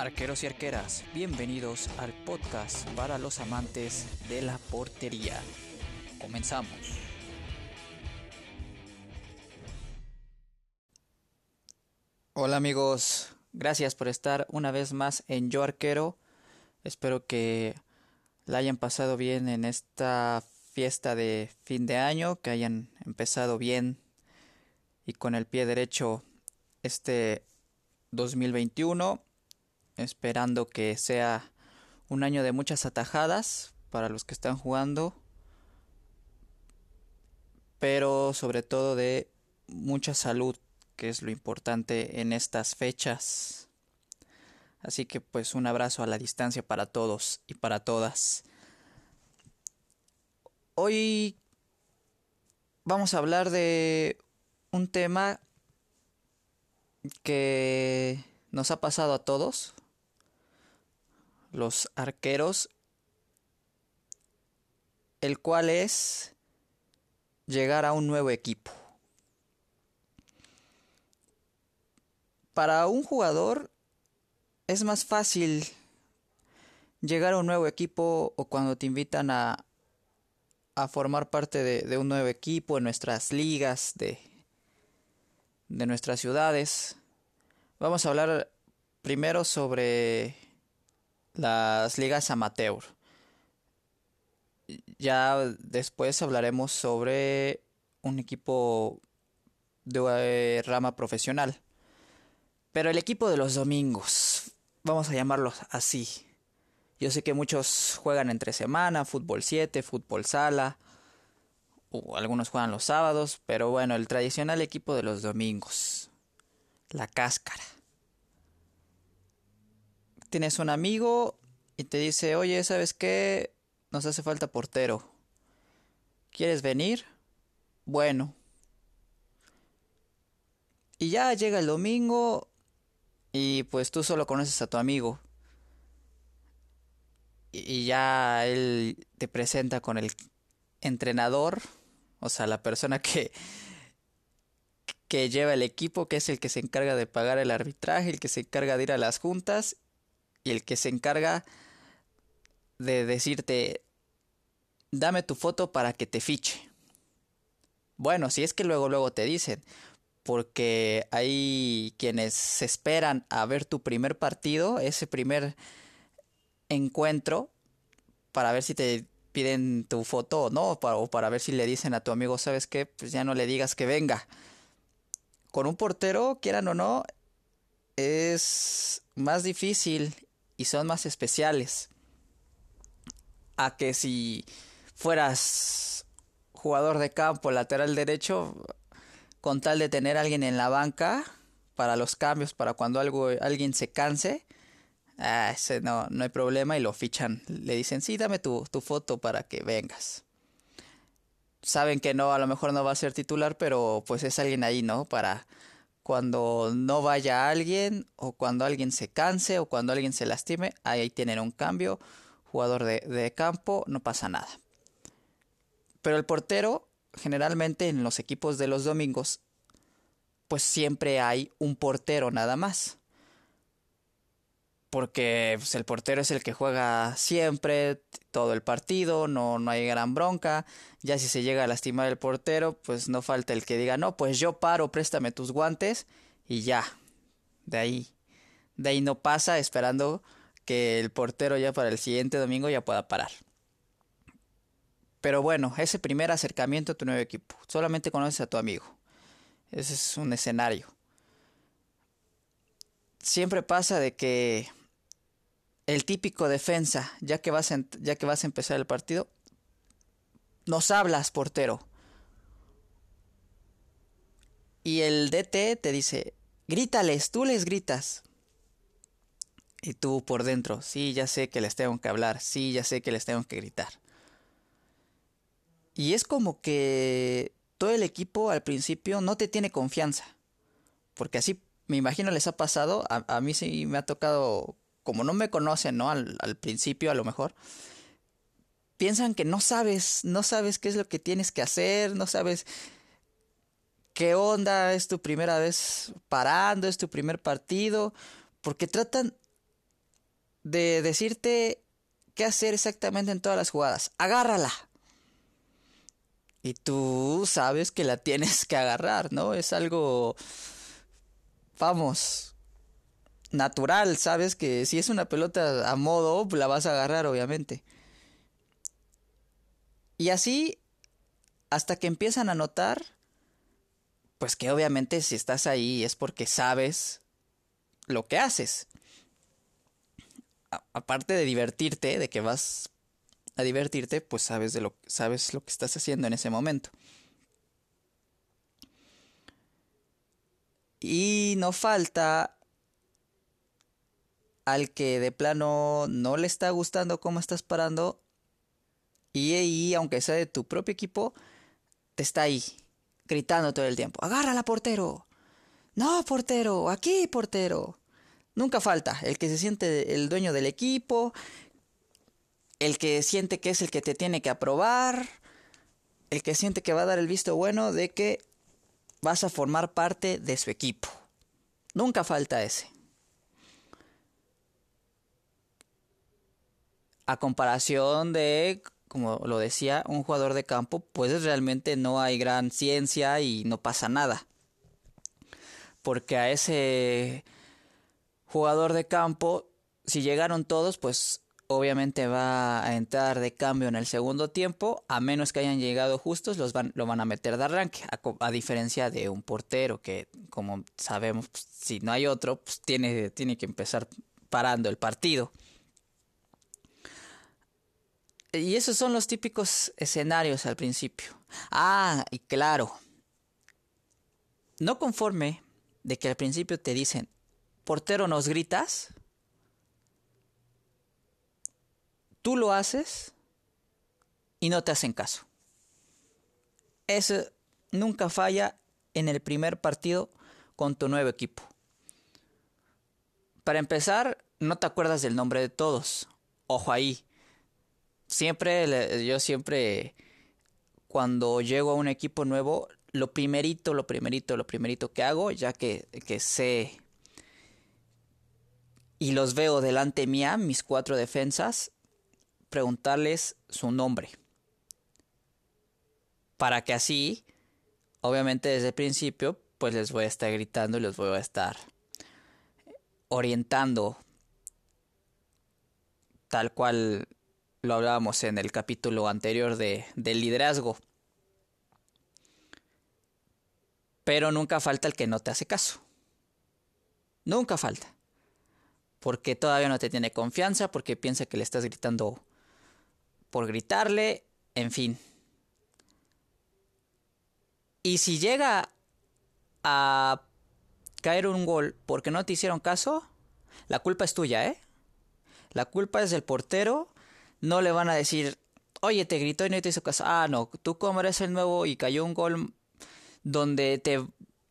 Arqueros y arqueras, bienvenidos al podcast para los amantes de la portería. Comenzamos. Hola amigos, gracias por estar una vez más en Yo Arquero. Espero que la hayan pasado bien en esta fiesta de fin de año, que hayan empezado bien y con el pie derecho este 2021, esperando que sea un año de muchas atajadas para los que están jugando, pero sobre todo de mucha salud, que es lo importante en estas fechas. Así que pues un abrazo a la distancia para todos y para todas. Hoy vamos a hablar de un tema que nos ha pasado a todos, los arqueros, el cual es llegar a un nuevo equipo. Para un jugador es más fácil llegar a un nuevo equipo o cuando te invitan a, a formar parte de, de, un nuevo equipo en nuestras ligas de, de nuestras ciudades. Vamos a hablar primero sobre las ligas amateur. Ya después hablaremos sobre un equipo de rama profesional. Pero el equipo de los domingos, vamos a llamarlo así. Yo sé que muchos juegan entre semana, fútbol 7, fútbol sala, algunos juegan los sábados, pero bueno, el tradicional equipo de los domingos, la cáscara. Tienes un amigo y te dice, oye, ¿sabes qué? Nos hace falta portero. ¿Quieres venir? Bueno. Y ya llega el domingo y pues tú solo conoces a tu amigo. Y ya él te presenta con el entrenador, o sea, la persona que que lleva el equipo, que es el que se encarga de pagar el arbitraje, el que se encarga de ir a las juntas y el que se encarga de decirte dame tu foto para que te fiche. Bueno, si es que luego luego te dicen, porque hay quienes esperan a ver tu primer partido, ese primer encuentro, para ver si te piden tu foto o no, para, o para ver si le dicen a tu amigo, ¿sabes qué? Pues ya no le digas que venga. Con un portero, quieran o no, es más difícil y son más especiales. A que si fueras jugador de campo, lateral derecho, con tal de tener a alguien en la banca para los cambios, para cuando algo, alguien se canse, ah, ese no, no hay problema y lo fichan. Le dicen, sí, dame tu, tu foto para que vengas. Saben que no, a lo mejor no va a ser titular, pero pues es alguien ahí, ¿no? Para cuando no vaya alguien o cuando alguien se canse o cuando alguien se lastime, ahí tienen un cambio, jugador de, de campo, no pasa nada. Pero el portero, generalmente en los equipos de los domingos, pues siempre hay un portero nada más. Porque pues, el portero es el que juega siempre, todo el partido, no, no hay gran bronca. Ya si se llega a lastimar el portero, pues no falta el que diga, no, pues yo paro, préstame tus guantes y ya. De ahí, de ahí no pasa esperando que el portero ya para el siguiente domingo ya pueda parar. Pero bueno, ese primer acercamiento a tu nuevo equipo, solamente conoces a tu amigo. Ese es un escenario. Siempre pasa de que el típico defensa, ya que vas ya que vas a empezar el partido, nos hablas, portero. Y el DT te dice, grítales, tú les gritas. Y tú por dentro, sí, ya sé que les tengo que hablar, sí, ya sé que les tengo que gritar. Y es como que todo el equipo al principio no te tiene confianza. Porque así, me imagino les ha pasado, a, a mí sí me ha tocado como no me conocen, ¿no? Al, principio a lo mejor, piensan que no sabes, no sabes qué es lo que tienes que hacer, no sabes qué onda, es tu primera vez parando, es tu primer partido, porque tratan de decirte qué hacer exactamente en todas las jugadas. Agárrala. Y tú sabes que la tienes que agarrar, ¿no? Es algo, vamos, natural, sabes que si es una pelota a modo, la vas a agarrar, obviamente. Y así, hasta que empiezan a notar, pues que obviamente si estás ahí es porque sabes lo que haces. aparte de divertirte, de que vas a divertirte, pues sabes de lo sabes lo que estás haciendo en ese momento. Y no falta al que de plano no le está gustando cómo estás parando y aunque sea de tu propio equipo, te está ahí gritando todo el tiempo. Agárrala, portero. No, portero. Aquí, portero. Nunca falta el que se siente el dueño del equipo, el que siente que es el que te tiene que aprobar, el que siente que va a dar el visto bueno de que vas a formar parte de su equipo. Nunca falta ese. A comparación de, como lo decía, un jugador de campo, pues realmente no hay gran ciencia y no pasa nada. Porque a ese jugador de campo, si llegaron todos, pues obviamente va a entrar de cambio en el segundo tiempo, a menos que hayan llegado justos, los van, lo van a meter de arranque, a, diferencia de un portero que, como sabemos, pues, si no hay otro, pues tiene, tiene que empezar parando el partido. Y esos son los típicos escenarios al principio. Ah, y claro, no conforme de que al principio te dicen, portero nos gritas, tú lo haces y no te hacen caso. Eso nunca falla en el primer partido con tu nuevo equipo. Para empezar, no te acuerdas del nombre de todos. Ojo ahí. Siempre, yo siempre, cuando llego a un equipo nuevo, lo primerito, lo primerito, lo primerito que hago, ya que, que sé y los veo delante mía, mis cuatro defensas, preguntarles su nombre. Para que así, obviamente desde el principio, pues les voy a estar gritando y les voy a estar orientando tal cual lo hablábamos en el capítulo anterior de, del liderazgo. Pero nunca falta el que no te hace caso. Nunca falta. Porque todavía no te tiene confianza, porque piensa que le estás gritando por gritarle, en fin. Y si llega a caer un gol porque no te hicieron caso, la culpa es tuya, ¿eh? La culpa es del portero. No le van a decir, oye, te gritó y no te hizo caso. Ah, no, tú como eres el nuevo y cayó un gol donde te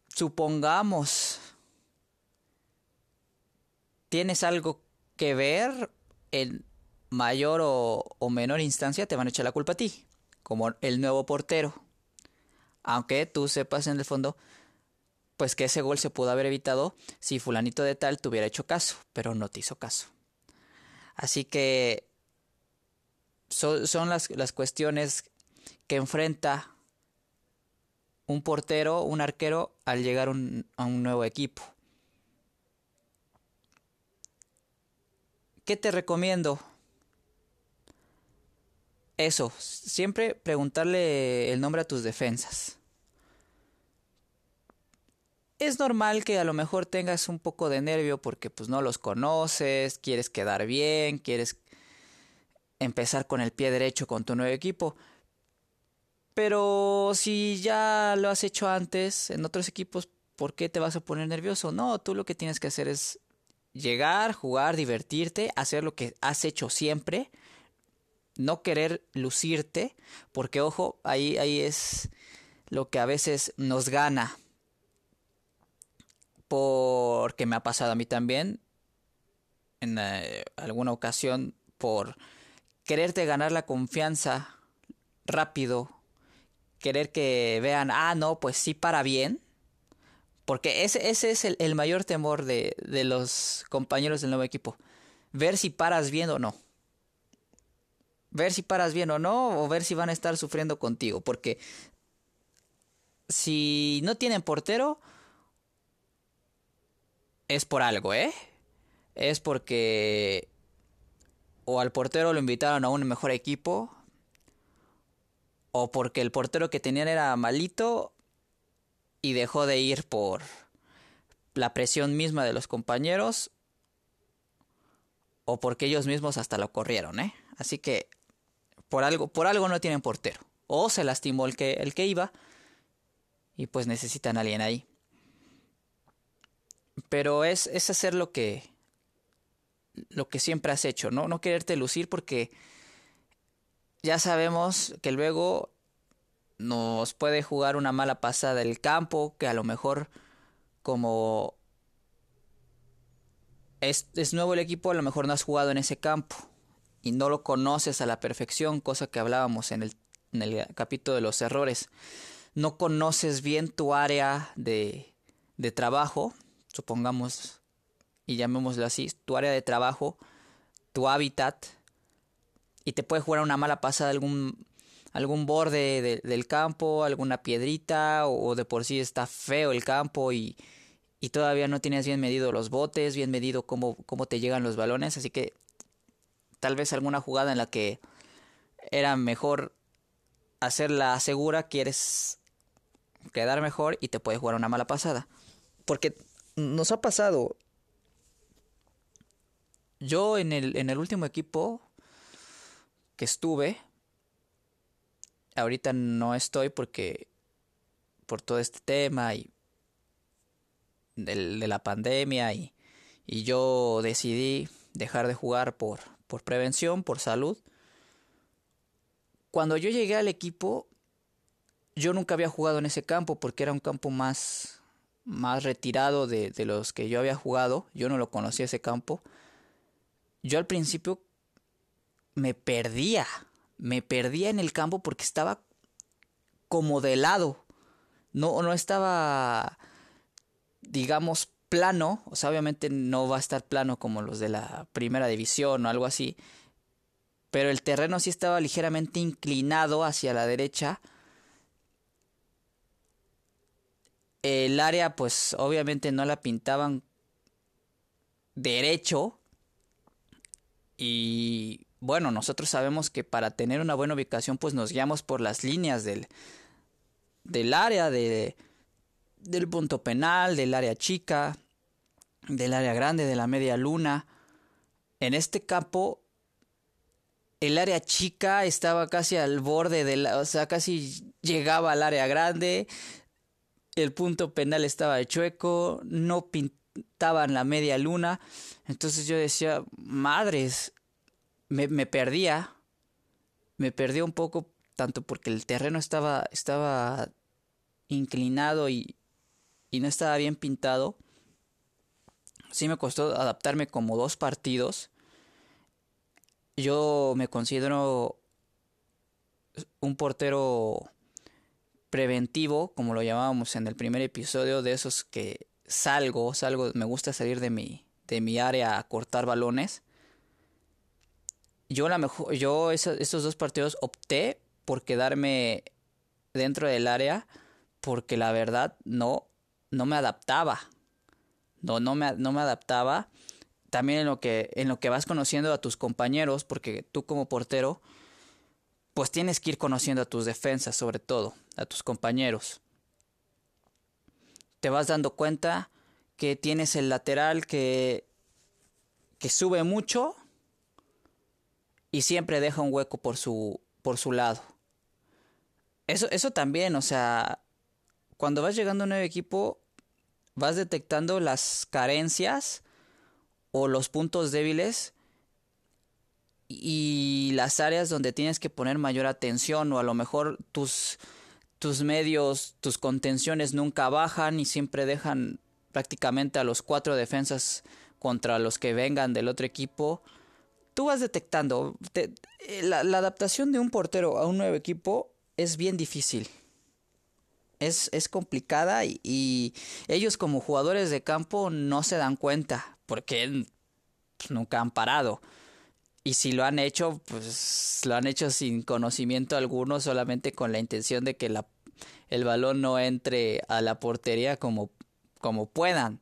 supongamos tienes algo que ver en mayor o, menor instancia te van a echar la culpa a ti, como el nuevo portero. Aunque tú sepas en el fondo, pues que ese gol se pudo haber evitado si fulanito de tal te hubiera hecho caso, pero no te hizo caso. Así que son, las, las cuestiones que enfrenta un portero, un arquero, al llegar a un nuevo equipo. ¿Qué te recomiendo? Eso, siempre preguntarle el nombre a tus defensas. Es normal que a lo mejor tengas un poco de nervio porque pues no los conoces, quieres quedar bien, quieres empezar con el pie derecho con tu nuevo equipo. Pero si ya lo has hecho antes en otros equipos, ¿por qué te vas a poner nervioso? No, tú lo que tienes que hacer es llegar, jugar, divertirte, hacer lo que has hecho siempre no querer lucirte, porque ojo, ahí, ahí es lo que a veces nos gana. Porque me ha pasado a mí también, en eh, alguna ocasión, por quererte ganar la confianza rápido, querer que vean, ah, no, pues sí para bien. Porque ese, ese es el, el mayor temor de, de los compañeros del nuevo equipo. ver si paras bien o no. Ver si paras bien o no, o ver si van a estar sufriendo contigo. Porque si no tienen portero, es por algo, ¿eh? Es porque o al portero lo invitaron a un mejor equipo, o porque el portero que tenían era malito y dejó de ir por la presión misma de los compañeros, o porque ellos mismos hasta lo corrieron, ¿eh? Así que por algo, por algo no tienen portero. O se lastimó el que, el que iba y pues necesitan a alguien ahí. Pero es, es hacer lo que, lo que siempre has hecho, ¿no? No quererte lucir porque ya sabemos que luego nos puede jugar una mala pasada el campo, que a lo mejor como es, es, nuevo el equipo, a lo mejor no has jugado en ese campo y no lo conoces a la perfección, cosa que hablábamos en el, en el capítulo de los errores. No conoces bien tu área de, de trabajo, supongamos, y llamémoslo así, tu área de trabajo, tu hábitat, y te puede jugar una mala pasada algún, algún borde del campo, alguna piedrita, o, de por sí está feo el campo y, y todavía no tienes bien medido los botes, bien medido cómo, cómo te llegan los balones, así que tal vez alguna jugada en la que era mejor hacerla segura, quieres quedar mejor y te puede jugar una mala pasada. Porque nos ha pasado. Yo en el, en el último equipo que estuve, ahorita no estoy porque por todo este tema y de la pandemia y, y yo decidí dejar de jugar por, por prevención, por salud. Cuando yo llegué al equipo, yo nunca había jugado en ese campo porque era un campo más más retirado de, de, los que yo había jugado. Yo no lo conocía ese campo. Yo al principio me perdía. Me perdía en el campo porque estaba como de lado. No, no estaba, digamos, plano. O sea, obviamente no va a estar plano como los de la primera división o algo así. Pero el terreno sí estaba ligeramente inclinado hacia la derecha El área, pues obviamente no la pintaban derecho. Y bueno, nosotros sabemos que para tener una buena ubicación, pues nos guiamos por las líneas del, del área, de, del punto penal, del área chica, del área grande, de la media luna. En este campo, el área chica estaba casi al borde de la, o sea, casi llegaba al área grande, el punto penal estaba chueco, no pintaban la media luna. Entonces yo decía, madres, me, me perdía, me perdía un poco, tanto porque el terreno estaba, estaba inclinado y, y no estaba bien pintado. Sí me costó adaptarme como dos partidos. Yo me considero un portero preventivo, como lo llamábamos en el primer episodio, de esos que salgo, salgo, me gusta salir de mi, de mi área a cortar balones. Yo, la mejor, yo esos dos partidos opté por quedarme dentro del área porque la verdad no, no me adaptaba. No, no me, no me adaptaba. También en lo, que, en lo que vas conociendo a tus compañeros, porque tú como portero pues tienes que ir conociendo a tus defensas, sobre todo, a tus compañeros. Te vas dando cuenta que tienes el lateral que, que sube mucho y siempre deja un hueco por su, por su lado. Eso, eso también, o sea, cuando vas llegando a un nuevo equipo, vas detectando las carencias o los puntos débiles y las áreas donde tienes que poner mayor atención o a lo mejor tus, tus medios, tus contenciones nunca bajan y siempre dejan prácticamente a los cuatro defensas contra los que vengan del otro equipo. Tú vas detectando, eh, la, adaptación de un portero a un nuevo equipo es bien difícil. Es, es complicada y ellos como jugadores de campo no se dan cuenta porque pues, nunca han parado. Y si lo han hecho, pues lo han hecho sin conocimiento alguno, solamente con la intención de que la, el balón no entre a la portería como, como puedan.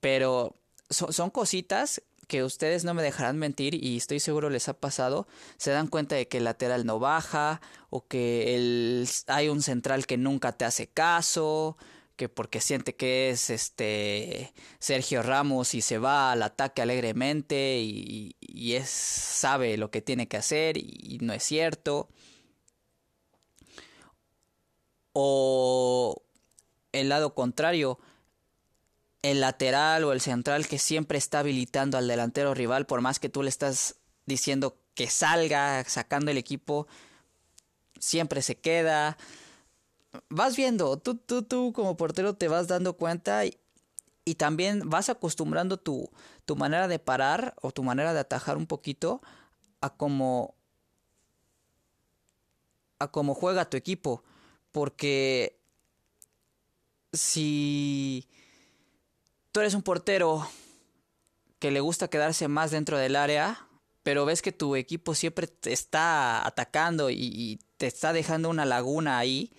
Pero son cositas que ustedes no me dejarán mentir y estoy seguro les ha pasado, se dan cuenta de que el lateral no baja o que hay un central que nunca te hace caso, que porque siente que es este Sergio Ramos y se va al ataque alegremente y, y es, sabe lo que tiene que hacer y no es cierto. O el lado contrario, el lateral o el central que siempre está habilitando al delantero rival, por más que tú le estás diciendo que salga, sacando el equipo, siempre se queda. Vas viendo, tú, tú, tú como portero te vas dando cuenta y, y también vas acostumbrando tu, tu manera de parar o tu manera de atajar un poquito a cómo a cómo juega tu equipo. Porque si tú eres un portero que le gusta quedarse más dentro del área, pero ves que tu equipo siempre te está atacando y, te está dejando una laguna ahí,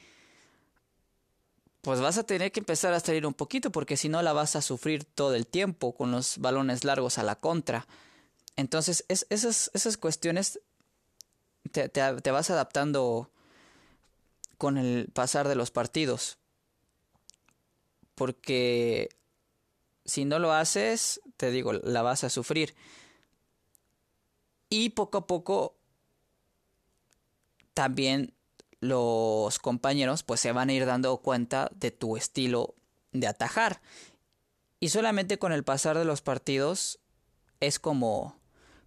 pues vas a tener que empezar a salir un poquito porque si no la vas a sufrir todo el tiempo con los balones largos a la contra. Entonces esas, esas cuestiones te, te vas adaptando con el pasar de los partidos. Porque si no lo haces, te digo, la vas a sufrir. Y poco a poco también los compañeros pues se van a ir dando cuenta de tu estilo de atajar. Y solamente con el pasar de los partidos es como,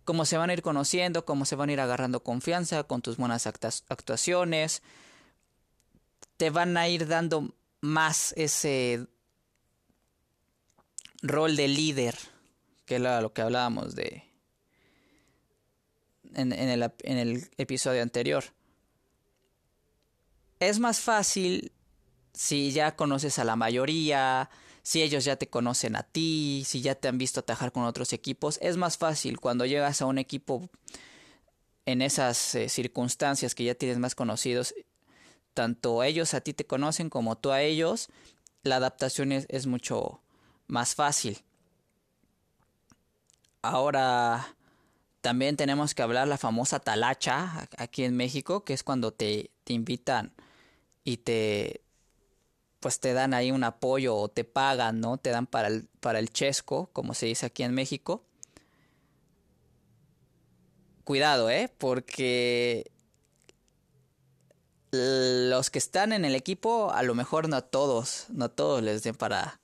como se van a ir conociendo, como se van a ir agarrando confianza con tus buenas actuaciones. Te van a ir dando más ese rol de líder, que era lo que hablábamos de en, el, episodio anterior. Es más fácil si ya conoces a la mayoría, si ellos ya te conocen a ti, si ya te han visto atajar con otros equipos, es más fácil cuando llegas a un equipo en esas eh, circunstancias que ya tienes más conocidos, tanto ellos a ti te conocen como tú a ellos, la adaptación es mucho más fácil. Ahora también tenemos que hablar la famosa talacha aquí en México, que es cuando te, te invitan y te pues te dan ahí un apoyo o te pagan, ¿no? Te dan para el, para el chesco, como se dice aquí en México. Cuidado, ¿eh? Porque los que están en el equipo, a lo mejor no a todos, no a todos les den para,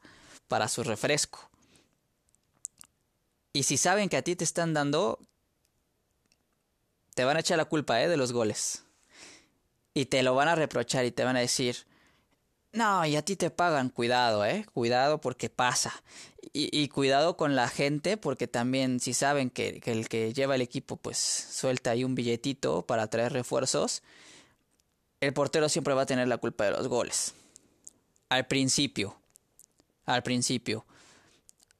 para su refresco. Y si saben que a ti te están dando, te van a echar la culpa ¿eh? de los goles. Y te lo van a reprochar y te van a decir, no, y a ti te pagan, cuidado, ¿eh? Cuidado porque pasa. Y, cuidado con la gente porque también si saben que, que, el que lleva el equipo pues suelta ahí un billetito para traer refuerzos, el portero siempre va a tener la culpa de los goles. Al principio al principio.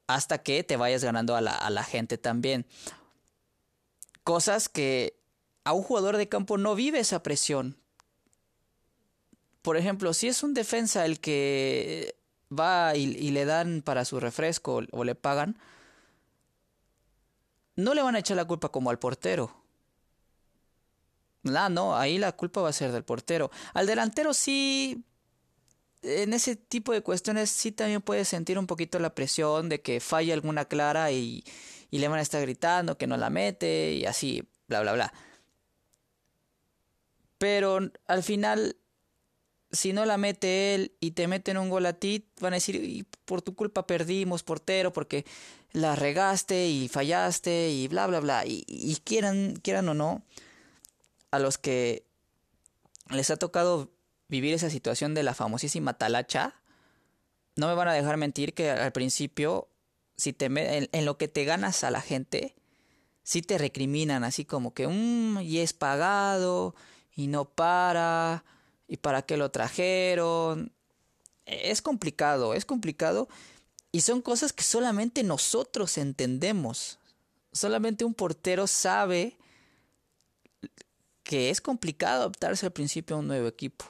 Hasta que te vayas ganando a la, a la gente también. Cosas que a un jugador de campo no vive esa presión. Por ejemplo, si es un defensa el que va y, le dan para su refresco o le pagan, no le van a echar la culpa como al portero. No, no, ahí la culpa va a ser del portero. Al delantero sí en ese tipo de cuestiones sí también puedes sentir un poquito la presión de que falla alguna clara y, y le van a estar gritando que no la mete y así, bla, bla, bla. Pero al final, si no la mete él y te meten un gol a ti, van a decir, y por tu culpa perdimos, portero, porque la regaste y fallaste y bla, bla, bla. Y, y quieran, quieran o no, a los que les ha tocado vivir esa situación de la famosísima talacha, no me van a dejar mentir que al principio, si te en, lo que te ganas a la gente, si te recriminan así como que, mmm, y es pagado, y no para, y para qué lo trajeron. Es complicado, es complicado, y son cosas que solamente nosotros entendemos. Solamente un portero sabe que es complicado adaptarse al principio a un nuevo equipo.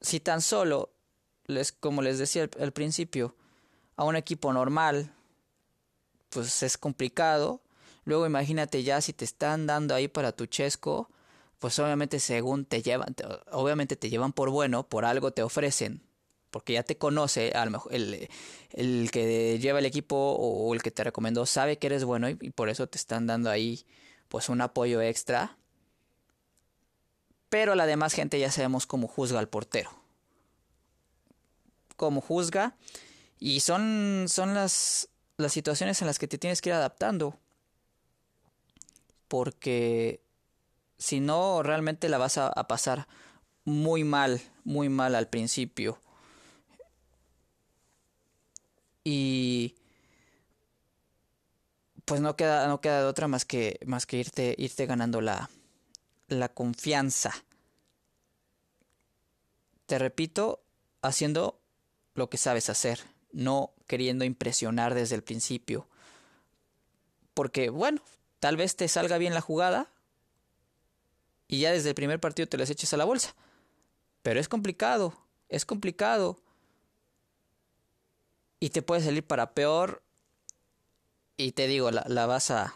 Si tan solo, les, como les decía al, principio, a un equipo normal, pues es complicado. Luego imagínate ya si te están dando ahí para tu chesco, pues obviamente según te llevan, obviamente te llevan por bueno, por algo te ofrecen, porque ya te conoce, a lo mejor el, el que lleva el equipo o el que te recomendó sabe que eres bueno y, por eso te están dando ahí pues un apoyo extra. Pero la demás gente ya sabemos cómo juzga al portero. Cómo juzga. Y son, son las, las situaciones en las que te tienes que ir adaptando. Porque si no, realmente la vas a, pasar muy mal, muy mal al principio. Y pues no queda, no queda de otra más que, más que irte, irte ganando la, la confianza. Te repito, haciendo lo que sabes hacer, no queriendo impresionar desde el principio. Porque, bueno, tal vez te salga bien la jugada, y ya desde el primer partido te las eches a la bolsa. Pero es complicado, es complicado. Y te puede salir para peor. Y te digo, la, la vas a,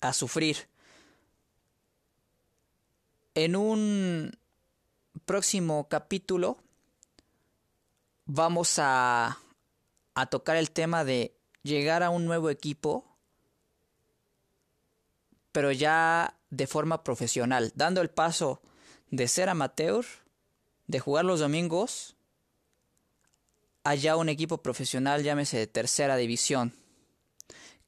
a sufrir. En un próximo capítulo vamos a, a tocar el tema de llegar a un nuevo equipo, pero ya de forma profesional, dando el paso de ser amateur, de jugar los domingos, allá un equipo profesional, llámese de tercera división,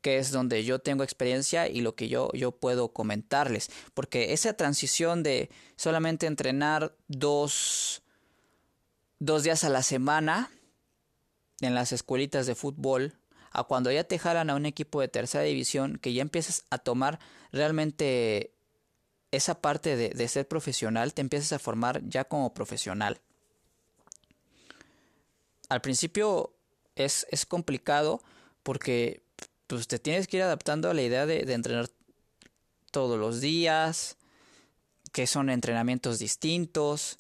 que es donde yo tengo experiencia y lo que yo, yo puedo comentarles. Porque esa transición de solamente entrenar dos, dos días a la semana en las escuelitas de fútbol, a cuando ya te jalan a un equipo de tercera división, que ya empiezas a tomar realmente esa parte de, ser profesional, te empiezas a formar ya como profesional. Al principio es, es complicado porque pues, te tienes que ir adaptando a la idea de, entrenar todos los días, que son entrenamientos distintos,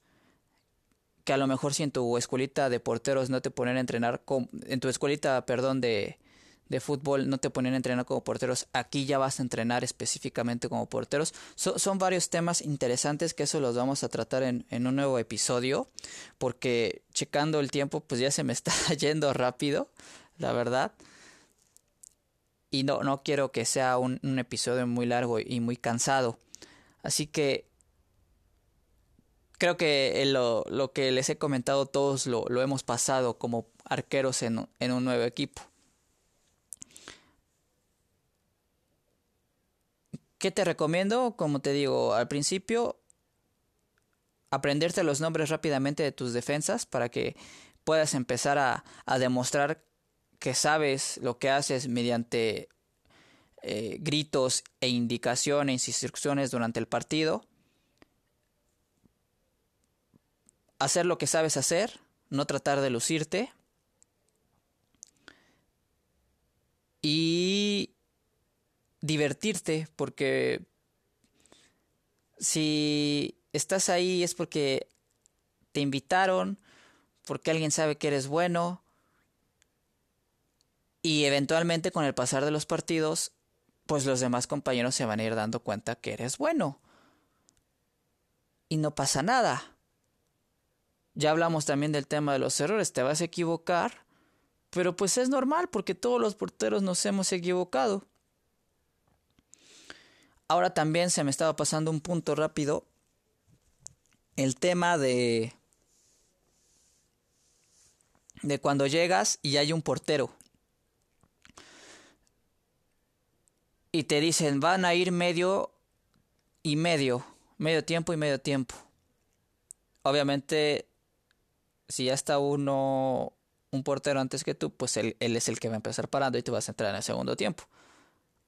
que a lo mejor si en tu escuelita de porteros no te ponen a entrenar, con, en tu escuelita, perdón, de, de fútbol no te ponen a entrenar como porteros, aquí ya vas a entrenar específicamente como porteros. son varios temas interesantes que eso los vamos a tratar en, un nuevo episodio, porque checando el tiempo pues ya se me está yendo rápido, la verdad. Y no, no quiero que sea un, episodio muy largo y muy cansado. Así que creo que lo, lo, que les he comentado todos lo, lo hemos pasado como arqueros en, en un nuevo equipo. ¿Qué te recomiendo? Como te digo al principio, aprenderte los nombres rápidamente de tus defensas para que puedas empezar a, demostrar que sabes lo que haces mediante eh, gritos e indicaciones, instrucciones durante el partido. Hacer lo que sabes hacer, no tratar de lucirte. Y divertirte, porque si estás ahí es porque te invitaron, porque alguien sabe que eres bueno, y eventualmente con el pasar de los partidos, pues los demás compañeros se van a ir dando cuenta que eres bueno. Y no pasa nada. Ya hablamos también del tema de los errores, te vas a equivocar, pero pues es normal porque todos los porteros nos hemos equivocado. Ahora también se me estaba pasando un punto rápido. El tema de. de cuando llegas y hay un portero. Y te dicen, van a ir medio y medio. Medio tiempo y medio tiempo. Obviamente, si ya está uno, un portero antes que tú, pues él, él es el que va a empezar parando y tú vas a entrar en el segundo tiempo.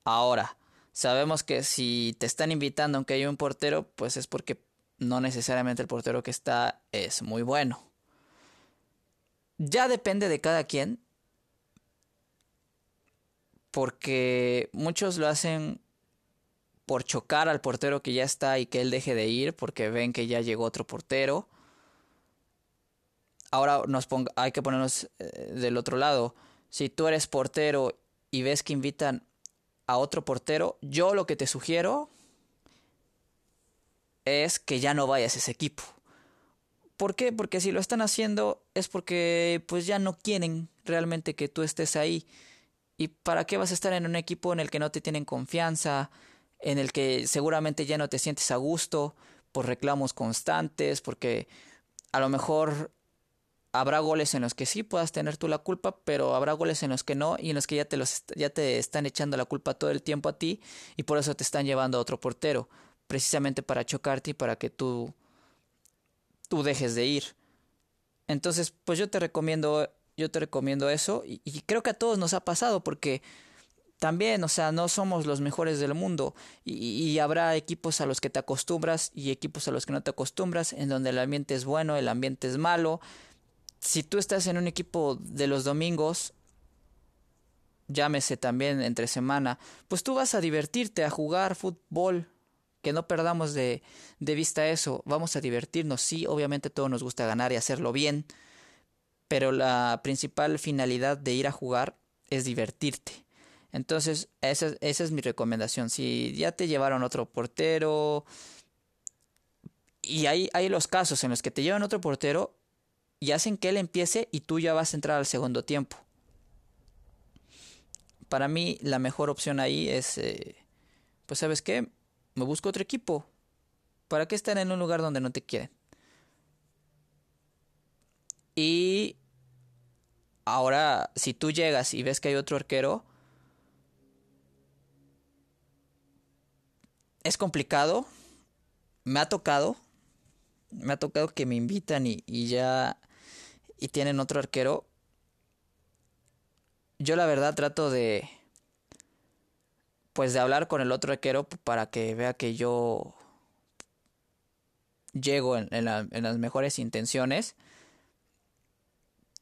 Ahora, Sabemos que si te están invitando aunque haya un portero, pues es porque no necesariamente el portero que está es muy bueno. Ya depende de cada quien. Porque muchos lo hacen por chocar al portero que ya está y que él deje de ir porque ven que ya llegó otro portero. Ahora nos ponga, hay que ponernos eh, del otro lado. Si tú eres portero y ves que invitan a otro portero, yo lo que te sugiero es que ya no vayas a ese equipo. ¿Por qué? Porque si lo están haciendo es porque pues ya no quieren realmente que tú estés ahí. ¿Y para qué vas a estar en un equipo en el que no te tienen confianza, en el que seguramente ya no te sientes a gusto por reclamos constantes, porque a lo mejor habrá goles en los que sí puedas tener tú la culpa, pero habrá goles en los que no y en los que ya te los ya te están echando la culpa todo el tiempo a ti y por eso te están llevando a otro portero, precisamente para chocarte y para que tú tú dejes de ir. Entonces, pues yo te recomiendo yo te recomiendo eso y, creo que a todos nos ha pasado porque también, o sea, no somos los mejores del mundo y, y, habrá equipos a los que te acostumbras y equipos a los que no te acostumbras, en donde el ambiente es bueno, el ambiente es malo. Si tú estás en un equipo de los domingos, llámese también entre semana, pues tú vas a divertirte, a jugar fútbol, que no perdamos de, de vista eso, vamos a divertirnos, sí, obviamente todo nos gusta ganar y hacerlo bien, pero la principal finalidad de ir a jugar es divertirte. Entonces, esa, esa es mi recomendación. Si ya te llevaron otro portero, y hay, hay los casos en los que te llevan otro portero y hacen que él empiece y tú ya vas a entrar al segundo tiempo. Para mí la mejor opción ahí es, eh, pues sabes qué, me busco otro equipo. ¿Para qué estar en un lugar donde no te quieren? Y ahora, si tú llegas y ves que hay otro arquero, es complicado. Me ha tocado. Me ha tocado que me invitan y, ya. Y tienen otro arquero. Yo la verdad trato de. Pues de hablar con el otro arquero para que vea que yo. Llego en las mejores intenciones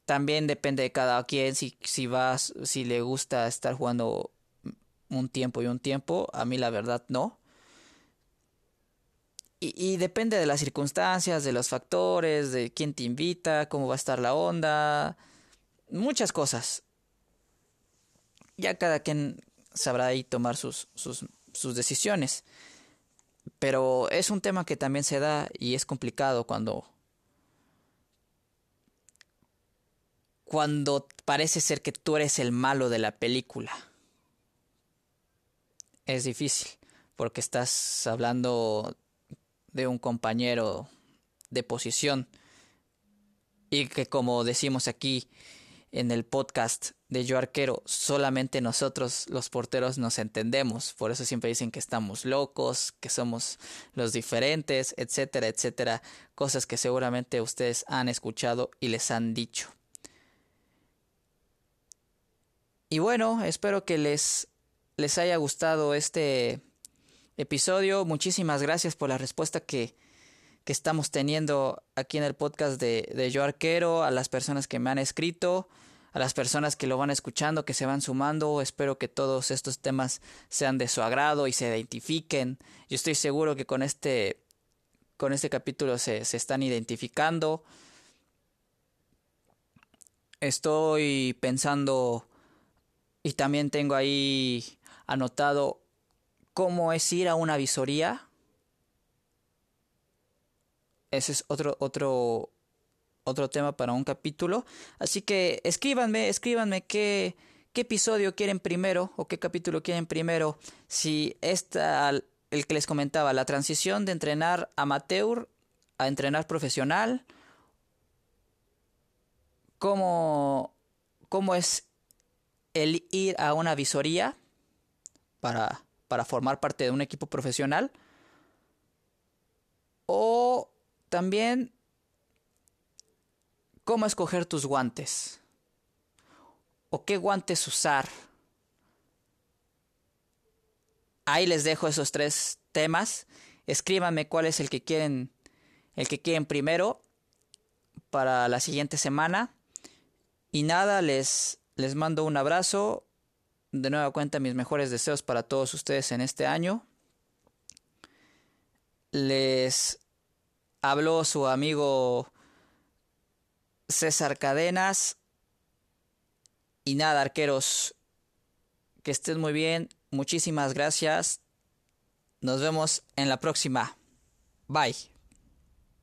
también depende de cada quien si, si vas, si le gusta estar jugando un tiempo y un tiempo. A mí la verdad no. Y, depende de las circunstancias, de los factores, de quién te invita, cómo va a estar la onda, muchas cosas. Ya cada quien sabrá ahí tomar sus, sus decisiones. Pero es un tema que también se da y es complicado cuando cuando parece ser que tú eres el malo de la película. Es difícil, porque estás hablando de un compañero de posición y que como decimos aquí en el podcast de Yo Arquero, solamente nosotros los porteros nos entendemos, por eso siempre dicen que estamos locos, que somos los diferentes, etcétera, etcétera, cosas que seguramente ustedes han escuchado y les han dicho. Y bueno, espero que les, les haya gustado este episodio. Muchísimas gracias por la respuesta que, que estamos teniendo aquí en el podcast de, de Yo Arquero, a las personas que me han escrito, a las personas que lo van escuchando, que se van sumando. Espero que todos estos temas sean de su agrado y se identifiquen. Yo estoy seguro que con este, con este capítulo se, se están identificando. Estoy pensando y también tengo ahí anotado cómo es ir a una visoría. Ese es otro, otro, otro tema para un capítulo. Así que escríbanme, escríbanme qué, qué episodio quieren primero o qué capítulo quieren primero. Si esta, el que les comentaba, la transición de entrenar amateur a entrenar profesional. Cómo, cómo es el ir a una visoría para, para formar parte de un equipo profesional. O también cómo escoger tus guantes. O qué guantes usar. Ahí les dejo esos tres temas. Escríbanme cuál es el que quieren el que quieren primero para la siguiente semana. Y nada, les les mando un abrazo de nueva cuenta mis mejores deseos para todos ustedes en este año. Les habló su amigo César Cadenas. Y nada, arqueros, que estén muy bien. Muchísimas gracias. Nos vemos en la próxima. Bye.